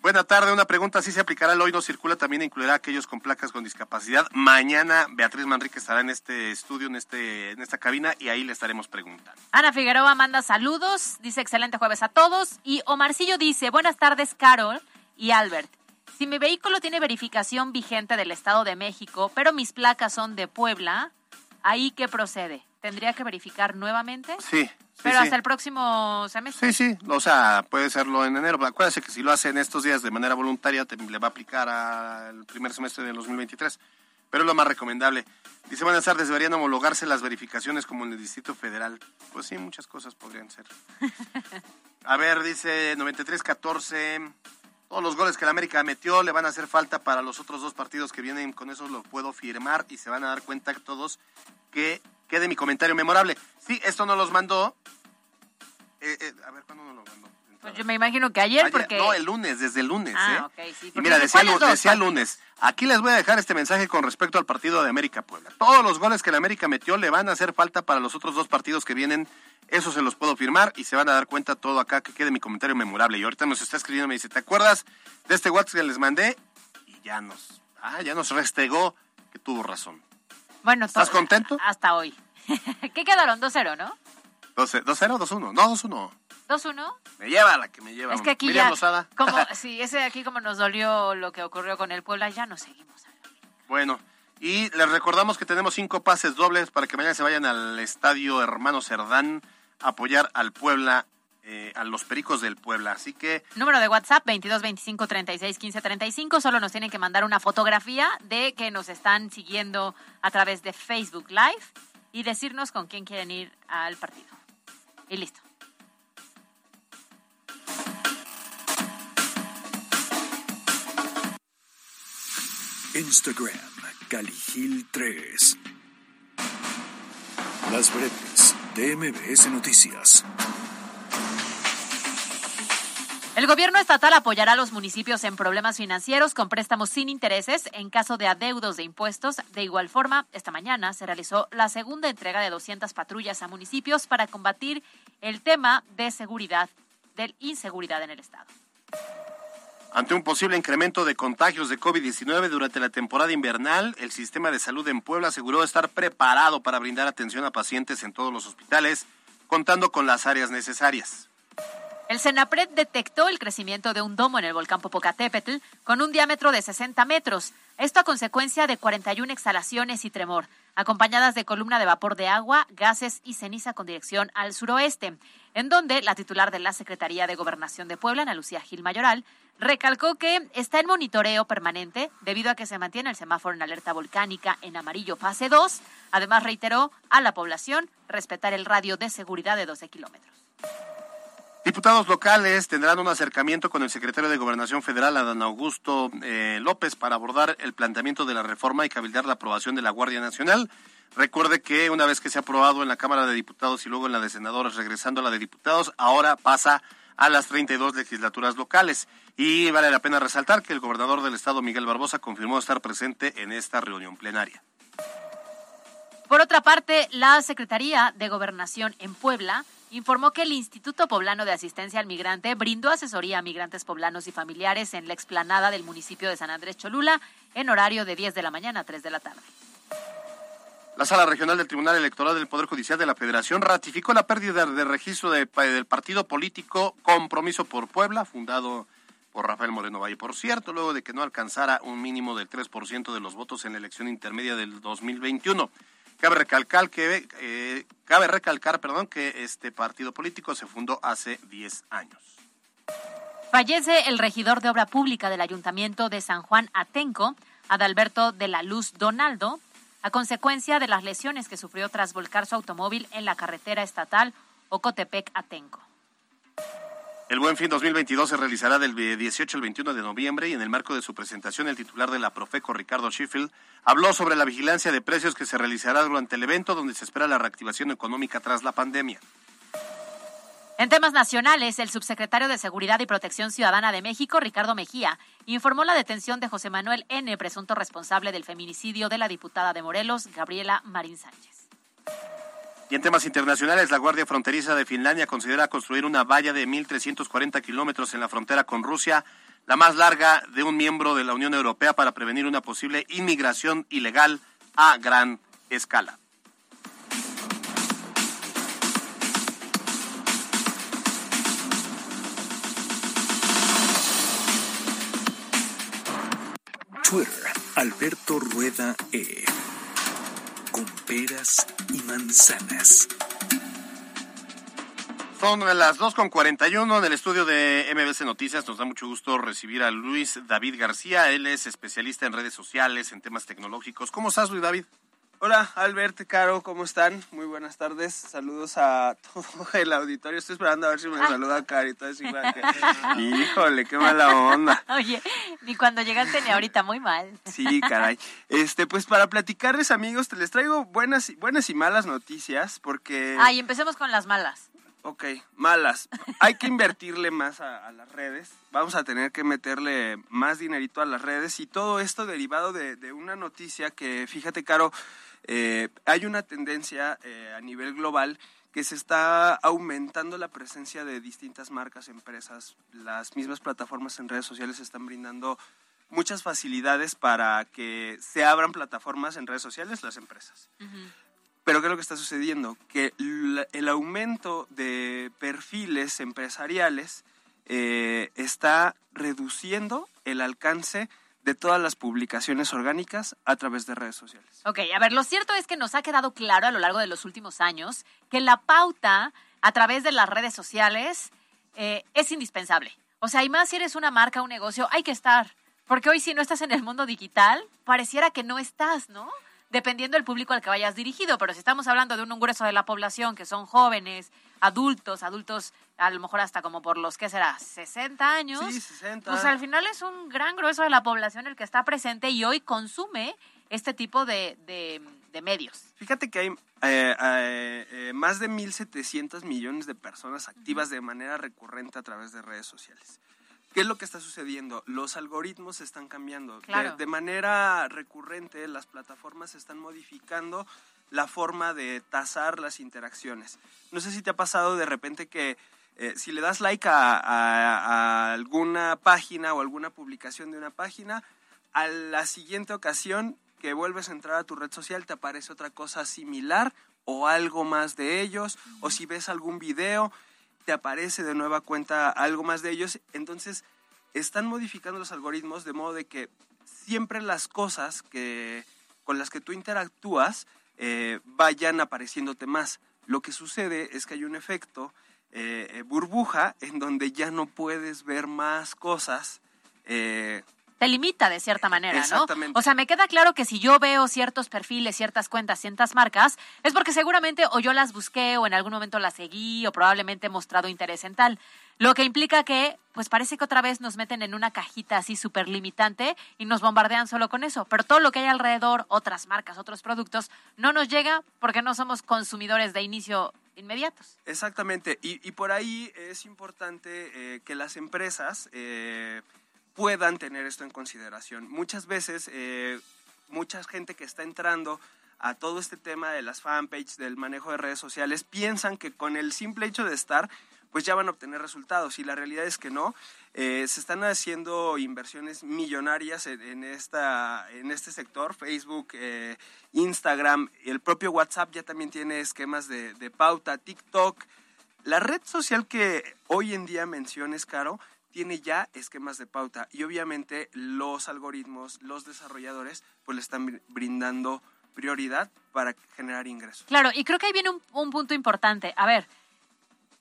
Buena tarde, una pregunta, ¿sí se aplicará el hoy no circula? También incluirá a aquellos con placas con discapacidad. Mañana Beatriz Manrique estará en este estudio, en este, en esta cabina, y ahí le estaremos preguntando. Ana Figueroa manda saludos, dice excelente jueves a todos. Y Omarcillo dice, buenas tardes, Carol y Albert. Si mi vehículo tiene verificación vigente del Estado de México, pero mis placas son de Puebla, ¿ahí qué procede? ¿Tendría que verificar nuevamente? Sí, sí, pero sí. hasta el próximo semestre. Sí, sí, o sea, puede serlo en enero. pero Acuérdese que si lo hace en estos días de manera voluntaria, te- le va a aplicar al primer semestre del 2023. Pero es lo más recomendable. Dice, buenas tardes, deberían homologarse las verificaciones como en el Distrito Federal. Pues sí, muchas cosas podrían ser. [laughs] A ver, dice 93-14. Todos los goles que el América metió le van a hacer falta para los otros dos partidos que vienen. Con eso lo puedo firmar y se van a dar cuenta todos que quede mi comentario memorable. Sí, esto no los mandó. Eh, eh, a ver, ¿cuándo no lo mandó? Pues yo me imagino que ayer, Ayer- porque... No, el lunes, desde el lunes. Ah, ¿eh? ok, sí, Y mira, ¿de decía, dos decía lunes. Aquí les voy a dejar este mensaje con respecto al partido de América Puebla. Todos los goles que el América metió le van a hacer falta para los otros dos partidos que vienen. Eso se los puedo firmar y se van a dar cuenta todo acá que quede mi comentario memorable. Y ahorita nos está escribiendo, me dice, ¿te acuerdas de este WhatsApp que les mandé? Y ya nos, ah, ya nos restregó que tuvo razón. Bueno, ¿Estás to- contento? Hasta hoy. [laughs] ¿Qué quedaron? 2-0, ¿no? 12 2-0, 2-1. No, 2-1. 2-1. Me lleva la que me lleva. Es que aquí Miriam ya, Lozada. como, [laughs] sí, ese de aquí como nos dolió lo que ocurrió con el Puebla, ya no seguimos. Bueno, y les recordamos que tenemos cinco pases dobles para que mañana se vayan al estadio Hermano Cerdán a apoyar al Puebla, eh, a los Pericos del Puebla. Así que Número de WhatsApp 22 25 36 15 35. Solo nos tienen que mandar una fotografía de que nos están siguiendo a través de Facebook Live y decirnos con quién quieren ir al partido. Y listo. Instagram, Caligil3. Las breves de MBS Noticias. El gobierno estatal apoyará a los municipios en problemas financieros con préstamos sin intereses en caso de adeudos de impuestos. De igual forma, esta mañana se realizó la segunda entrega de 200 patrullas a municipios para combatir el tema de seguridad, de inseguridad en el Estado. ante un posible incremento de contagios de COVID-19 durante la temporada invernal, el sistema de salud en Puebla aseguró estar preparado para brindar atención a pacientes en todos los hospitales, contando con las áreas necesarias. El CENAPRED detectó el crecimiento de un domo en el volcán Popocatépetl con un diámetro de 60 metros. Esto a consecuencia de 41 exhalaciones y tremor, acompañadas de columna de vapor de agua, gases y ceniza con dirección al suroeste, en donde la titular de la Secretaría de Gobernación de Puebla, Ana Lucía Gil Mayoral, recalcó que está en monitoreo permanente debido a que se mantiene el semáforo en alerta volcánica en amarillo fase 2. Además, reiteró a la población respetar el radio de seguridad de 12 kilómetros. Diputados locales tendrán un acercamiento con el secretario de Gobernación Federal, Adán Augusto eh, López, para abordar el planteamiento de la reforma y cabildar la aprobación de la Guardia Nacional. Recuerde que una vez que se ha aprobado en la Cámara de Diputados y luego en la de Senadores, regresando a la de Diputados, ahora pasa a las 32 legislaturas locales. Y vale la pena resaltar que el gobernador del estado, Miguel Barbosa, confirmó estar presente en esta reunión plenaria. Por otra parte, la Secretaría de Gobernación en Puebla informó que el Instituto Poblano de Asistencia al Migrante brindó asesoría a migrantes poblanos y familiares en la explanada del municipio de San Andrés Cholula en horario de 10 de la mañana a 3 de la tarde. La Sala Regional del Tribunal Electoral del Poder Judicial de la Federación ratificó la pérdida de registro de- del partido político Compromiso por Puebla, fundado por Rafael Moreno Valle. Por cierto, luego de que no alcanzara un mínimo del 3% de los votos en la elección intermedia del 2021. Cabe recalcar que eh, cabe recalcar, perdón, que este partido político se fundó hace 10 años. Fallece el regidor de Obra Pública del Ayuntamiento de San Juan Atenco, Adalberto de la Luz Donaldo, a consecuencia de las lesiones que sufrió tras volcar su automóvil en la carretera estatal Ocotepec-Atenco. El Buen Fin 2022 se realizará del 18 al 21 de noviembre y en el marco de su presentación el titular de la Profeco, Ricardo Sheffield, habló sobre la vigilancia de precios que se realizará durante el evento donde se espera la reactivación económica tras la pandemia. En temas nacionales, el subsecretario de Seguridad y Protección Ciudadana de México, Ricardo Mejía, informó la detención de José Manuel N., presunto responsable del feminicidio de la diputada de Morelos, Gabriela Marín Sánchez. Y en temas internacionales, la Guardia Fronteriza de Finlandia considera construir una valla de 1.340 kilómetros en la frontera con Rusia, la más larga de un miembro de la Unión Europea para prevenir una posible inmigración ilegal a gran escala. Twitter, Alberto Rueda E. Con peras y manzanas. Son las 2.41 en el estudio de MBC Noticias. Nos da mucho gusto recibir a Luis David García. Él es especialista en redes sociales, en temas tecnológicos. ¿Cómo estás, Luis David? Hola, Albert, Caro, ¿cómo están? Muy buenas tardes. Saludos a todo [laughs] el auditorio. Estoy esperando a ver si me saluda. Así para que... [laughs] Híjole, qué mala onda. [laughs] Oye, ni cuando llegaste ni ahorita, muy mal. Sí, caray. Este, pues para platicarles, amigos, te les traigo buenas, buenas y malas noticias porque... Ay, empecemos con las malas. Ok, malas. Hay que invertirle más a, a, las redes. Vamos a tener que meterle más dinerito a las redes y todo esto derivado de, de una noticia que, fíjate, Caro, eh, hay una tendencia eh, a nivel global que se está aumentando la presencia de distintas marcas, empresas, las mismas plataformas en redes sociales están brindando muchas facilidades para que se abran plataformas en redes sociales las empresas. Uh -huh. Pero ¿qué es lo que está sucediendo? Que el aumento de perfiles empresariales eh, está reduciendo el alcance de todas las publicaciones orgánicas a través de redes sociales. Ok, a ver, lo cierto es que nos ha quedado claro a lo largo de los últimos años que la pauta a través de las redes sociales eh, es indispensable. O sea, y más si eres una marca, un negocio, hay que estar. Porque hoy si no estás en el mundo digital, pareciera que no estás, ¿no? Dependiendo del público al que vayas dirigido, pero si estamos hablando de un grueso de la población que son jóvenes, adultos, adultos a lo mejor hasta como por los, ¿qué será? 60 años. Sí, 60. Pues al final es un gran grueso de la población el que está presente y hoy consume este tipo de, de, de medios. Fíjate que hay eh, eh, eh, más de 1.700 millones de personas activas de manera recurrente a través de redes sociales. ¿Qué es lo que está sucediendo? Los algoritmos están cambiando. Claro. De, de, manera recurrente, las plataformas están modificando la forma de tasar las interacciones. No sé si te ha pasado de repente que eh, si le das like a, a, a, alguna página o alguna publicación de una página, a la siguiente ocasión que vuelves a entrar a tu red social te aparece otra cosa similar o algo más de ellos, o si ves algún video te aparece de nueva cuenta algo más de ellos. Entonces, están modificando los algoritmos de modo de que siempre las cosas que, con las que tú interactúas eh, vayan apareciéndote más. Lo que sucede es que hay un efecto eh, burbuja en donde ya no puedes ver más cosas. Eh, te limita de cierta manera, Exactamente. ¿no? O sea, me queda claro que si yo veo ciertos perfiles, ciertas cuentas, ciertas marcas, es porque seguramente o yo las busqué o en algún momento las seguí o probablemente he mostrado interés en tal. Lo que implica que, pues parece que otra vez nos meten en una cajita así súper limitante y nos bombardean solo con eso. Pero todo lo que hay alrededor, otras marcas, otros productos, no nos llega porque no somos consumidores de inicio inmediatos. Exactamente. Y, y por ahí es importante eh, que las empresas... Eh, puedan tener esto en consideración. Muchas veces, eh, mucha gente que está entrando a todo este tema de las fanpages, del manejo de redes sociales, piensan que con el simple hecho de estar, pues ya van a obtener resultados. Y la realidad es que no. Eh, se están haciendo inversiones millonarias en, esta, en este sector. Facebook, eh, Instagram, el propio WhatsApp ya también tiene esquemas de, de pauta, TikTok. La red social que hoy en día menciones, Caro, tiene ya esquemas de pauta y obviamente los algoritmos, los desarrolladores, pues le están brindando prioridad para generar ingresos. Claro, y creo que ahí viene un, un punto importante. A ver,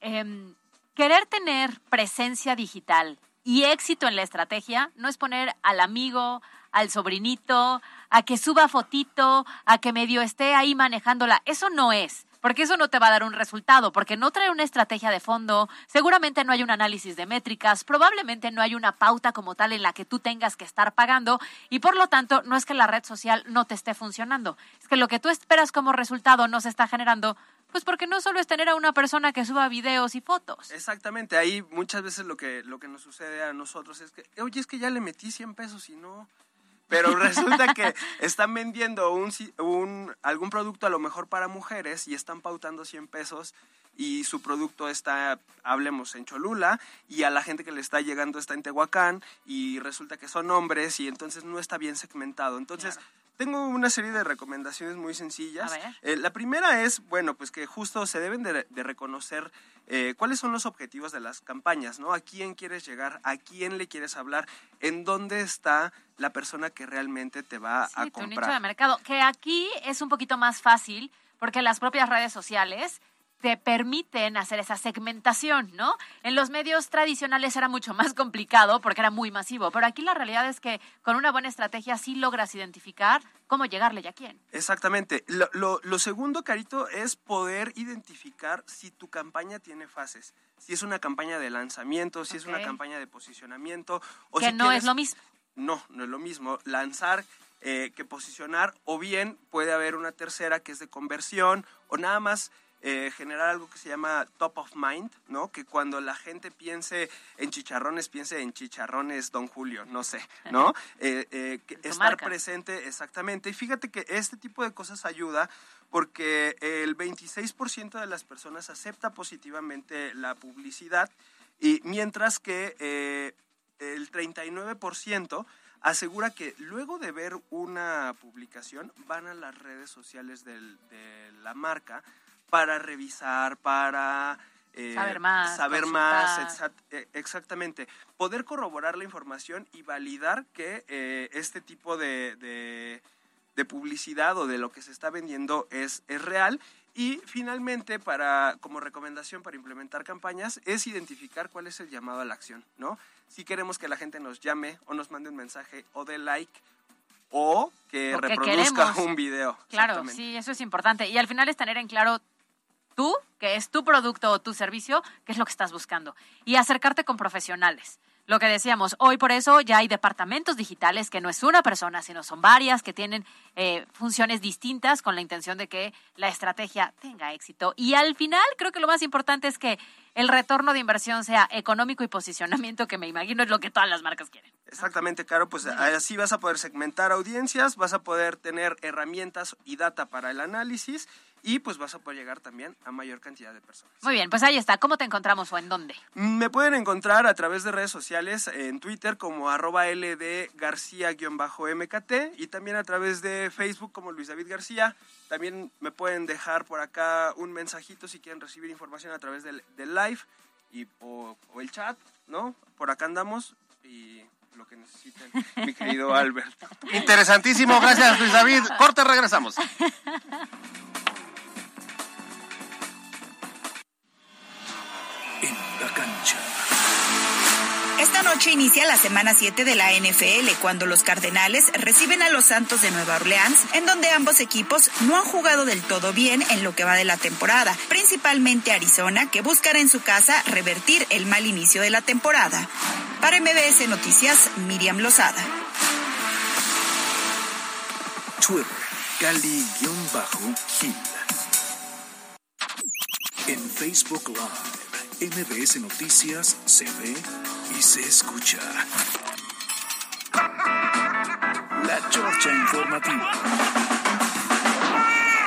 eh, querer tener presencia digital y éxito en la estrategia no es poner al amigo, al sobrinito, a que suba fotito, a que medio esté ahí manejándola. Eso no es. Porque eso no te va a dar un resultado, porque no trae una estrategia de fondo, seguramente no hay un análisis de métricas, probablemente no hay una pauta como tal en la que tú tengas que estar pagando y por lo tanto no es que la red social no te esté funcionando, es que lo que tú esperas como resultado no se está generando pues porque no solo es tener a una persona que suba videos y fotos. Exactamente, ahí muchas veces lo que, lo que nos sucede a nosotros es que, oye, es que ya le metí 100 pesos y no... Pero resulta que están vendiendo un, un, algún producto a lo mejor para mujeres y están pautando 100 pesos y su producto está, hablemos, en Cholula y a la gente que le está llegando está en Tehuacán y resulta que son hombres y entonces no está bien segmentado. Entonces, tengo una serie de recomendaciones muy sencillas. Eh, la primera es, bueno, pues que justo se deben de, reconocer eh, cuáles son los objetivos de las campañas, ¿no? A quién quieres llegar, a quién le quieres hablar, en dónde está la persona que realmente te va a comprar. Tu nicho de mercado, que aquí es un poquito más fácil porque las propias redes sociales te permiten hacer esa segmentación, ¿no? En los medios tradicionales era mucho más complicado porque era muy masivo, pero aquí la realidad es que con una buena estrategia sí logras identificar cómo llegarle y a quién. Exactamente. Lo, segundo, Carito, es poder identificar si tu campaña tiene fases. Si es una campaña de lanzamiento, si es una campaña de posicionamiento. O que no es lo mismo. No, no es lo mismo. Lanzar eh, que posicionar, o bien puede haber una tercera que es de conversión, o nada más eh, generar algo que se llama top of mind, ¿no? Que cuando la gente piense en chicharrones, piense en chicharrones Don Julio, no sé, ¿no? Eh, eh, estar presente, exactamente. Y fíjate que este tipo de cosas ayuda porque el 26% de las personas acepta positivamente la publicidad y mientras que el 39% asegura que luego de ver una publicación van a las redes sociales de la marca para revisar, para eh, saber más, saber más e, exactamente, poder corroborar la información y validar que eh, este tipo de, de, publicidad o de lo que se está vendiendo es, es real. Y finalmente, para, como recomendación para implementar campañas, es identificar cuál es el llamado a la acción, ¿no? Si queremos que la gente nos llame o nos mande un mensaje o de like o que reproduzca un video. Claro, sí, eso es importante. Y al final es tener en claro tú, que es tu producto o tu servicio, qué es lo que estás buscando. Y acercarte con profesionales. Lo que decíamos, hoy por eso ya hay departamentos digitales que no es una persona, sino son varias que tienen eh, funciones distintas con la intención de que la estrategia tenga éxito. Y al final creo que lo más importante es que el retorno de inversión sea económico y posicionamiento, que me imagino es lo que todas las marcas quieren. Exactamente, Caro, pues así vas a poder segmentar audiencias, vas a poder tener herramientas y data para el análisis y pues vas a poder llegar también a mayor cantidad de personas. Muy bien, pues ahí está. ¿Cómo te encontramos o en dónde? Me pueden encontrar a través de redes sociales en Twitter como arroba LD García-MKT y también a través de Facebook como Luis David García. También me pueden dejar por acá un mensajito si quieren recibir información a través del, live y, o, o el chat, ¿no? Por acá andamos y lo que necesiten, mi querido Albert. [laughs] Interesantísimo, gracias Luis David. Corte, regresamos. Esta noche inicia la semana 7 de la NFL cuando los Cardenales reciben a los Santos de Nueva Orleans, en donde ambos equipos no han jugado del todo bien en lo que va de la temporada, principalmente Arizona, que buscará en su casa revertir el mal inicio de la temporada. Para MBS Noticias, Miriam Lozada. Twitter, Cali-Gil. En Facebook Live, MBS Noticias se ve y se escucha. La Chorcha Informativa.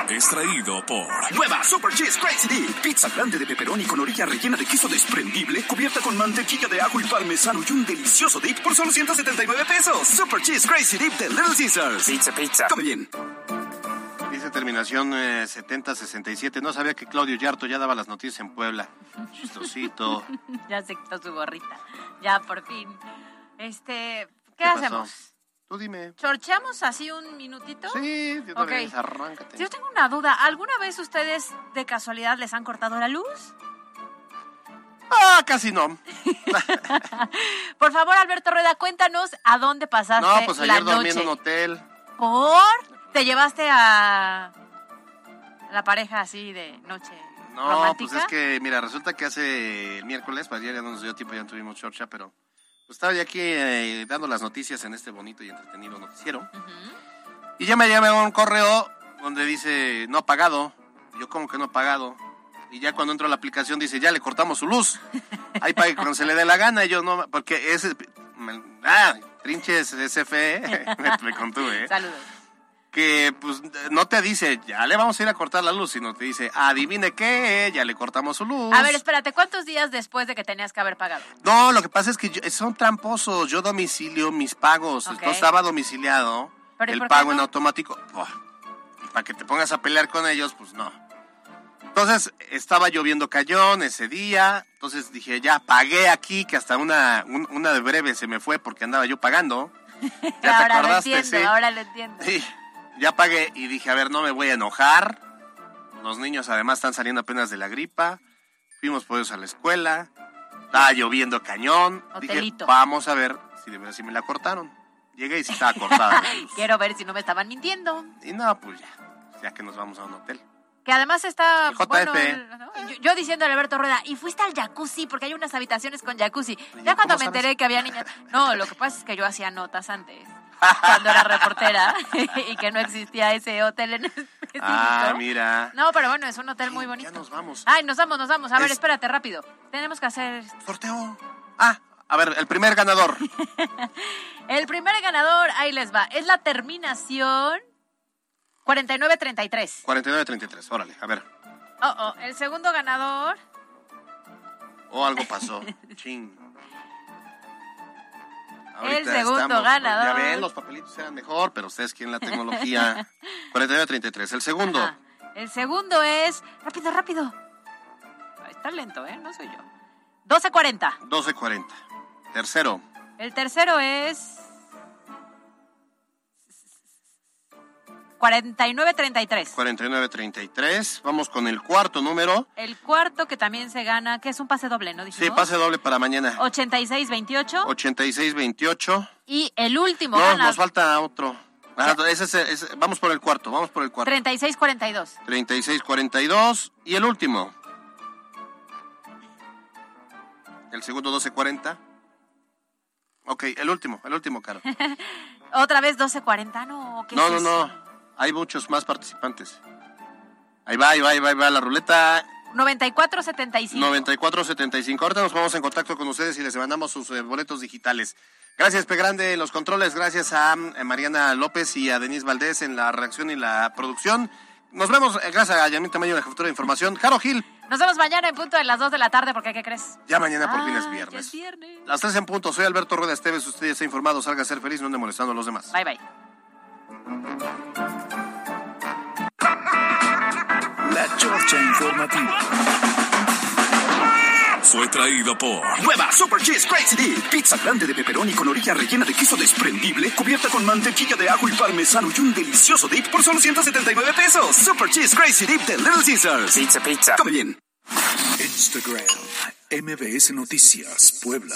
Extraído por Nueva Super Cheese Crazy Dip. Pizza grande de pepperoni con orilla rellena de queso desprendible, cubierta con mantequilla de ajo y parmesano y un delicioso dip por solo 179 pesos. Super Cheese Crazy Dip de Little Caesars. Pizza, pizza. Come bien. Terminación 7067. Eh, no sabía que Claudio Yarto ya daba las noticias en Puebla. Chistosito. [laughs] ya se quitó su gorrita. Ya, por fin. Este, ¿qué, hacemos? Tú dime. ¿Chorcheamos así un minutito? Sí, yo okay. arráncate. Yo tengo una duda. ¿Alguna vez ustedes de casualidad les han cortado la luz? Ah, casi no. [laughs] Por favor, Alberto Rueda, cuéntanos a dónde pasaste No, pues ayer dormí en un hotel. ¿Por? ¿Te llevaste a la pareja así de noche No, romántica? pues es que, mira, resulta que hace el miércoles, para ayer ya no nos dio tiempo, ya no tuvimos chorcha, pero pues, estaba yo aquí eh, dando las noticias en este bonito y entretenido noticiero. Y ya me llamó un correo donde dice no pagado. Y yo, como que no pagado? Y ya cuando entro a la aplicación dice, ya le cortamos su luz. Ahí pague cuando se le dé la gana. Y yo no, porque ese... Ah, trinches SFE, [laughs] me, me contuve, ¿eh? Saludos. Que pues no te dice, ya le vamos a ir a cortar la luz, sino te dice, adivine qué, ya le cortamos su luz. A ver, espérate, ¿cuántos días después de que tenías que haber pagado? No, lo que pasa es que yo- son tramposos. Yo domicilio mis pagos. Ok. No estaba domiciliado Pero, ¿y el pago no? en automático. Oh, y para que te pongas a pelear con ellos, pues no. Entonces, estaba lloviendo cañón ese día. Entonces dije, ya pagué aquí, que hasta una, un- una de breve se me fue porque andaba yo pagando. [laughs] Ya te ahora lo acordaste, entiendo, sí. ahora lo entiendo. Sí, ya pagué y dije, a ver, no me voy a enojar. Los niños además están saliendo apenas de la gripa. Fuimos por ellos a la escuela. Estaba lloviendo cañón. Hotelito. Dije, vamos a ver si de verdad si me la cortaron. Llegué y sí estaba cortada. [laughs] Quiero ver si no me estaban mintiendo. y no, pues ya. Ya que nos vamos a un hotel. Que además está El JF. bueno. el- ¿no? yo, yo diciéndole a Alberto Rueda, y fuiste al jacuzzi, porque hay unas habitaciones con jacuzzi. Ya cuando ¿cómo me sabes? enteré que había niñas. No, lo que pasa es que yo hacía notas antes, cuando era reportera, [laughs] y que no existía ese hotel en específico. Ah, mira. No, pero bueno, es un hotel muy bonito. Ya nos vamos. Ay, nos vamos, nos vamos. A ver, Es- espérate, rápido. Tenemos que hacer. Sorteo. Ah, a ver, el primer ganador. [laughs] El primer ganador, ahí les va. Es la terminación 4933. 49-33. Órale, a ver. Oh, oh. El segundo ganador, O algo pasó. [laughs] Ching. Ahorita segundo estamos- ganador. Ya ven, los papelitos eran mejor, pero ustedes quieren la tecnología. [laughs] 49-33. El segundo. Ajá. El segundo es. Rápido, rápido. Está lento, ¿eh? No soy yo. 1240. 12.40. Tercero. El tercero es. 4933. 49.33. Vamos con el cuarto número. El cuarto que también se gana, que es un pase doble, ¿no? Sí, Dijimos? pase doble para mañana. 8628. 86-28. Y el último No, gana nos falta otro. Ah, ese es- ese- vamos por el cuarto, vamos por el cuarto. 3642. 36-42. Y el último. El segundo 12.40. Ok, el último, el último, Caro. [laughs] Otra vez 1240. No, ¿qué No, es no, no. Hay muchos más participantes. Ahí va, ahí va, ahí va, ahí va la ruleta. 9475. 9475. Ahorita nos vamos en contacto con ustedes y les mandamos sus eh, boletos digitales. Gracias, P. Grande, en los controles. Gracias a mm, Mariana López y a Denise Valdés en la redacción y la producción. Nos vemos, eh, gracias a Yamil Tamayo en la jefatura de información. Jaro Gil, Nos vemos mañana en punto de las 2 de la tarde, porque ¿qué crees? ya mañana por fin es Ay, ya viernes. es viernes. Las tres en punto. Soy Alberto Rueda Esteves. Usted ya está informado. Salga a ser feliz, no ande molestando a los demás. Bye, bye. La Chorcha Informativa. Fue traído por Nueva Super Cheese Crazy Dip. Pizza grande de pepperoni con orilla rellena de queso desprendible, cubierta con mantequilla de ajo y parmesano y un delicioso dip por solo 179 pesos. Super Cheese Crazy Dip de Little Caesars. Pizza, pizza. Come bien. Instagram. MBS Noticias, Puebla.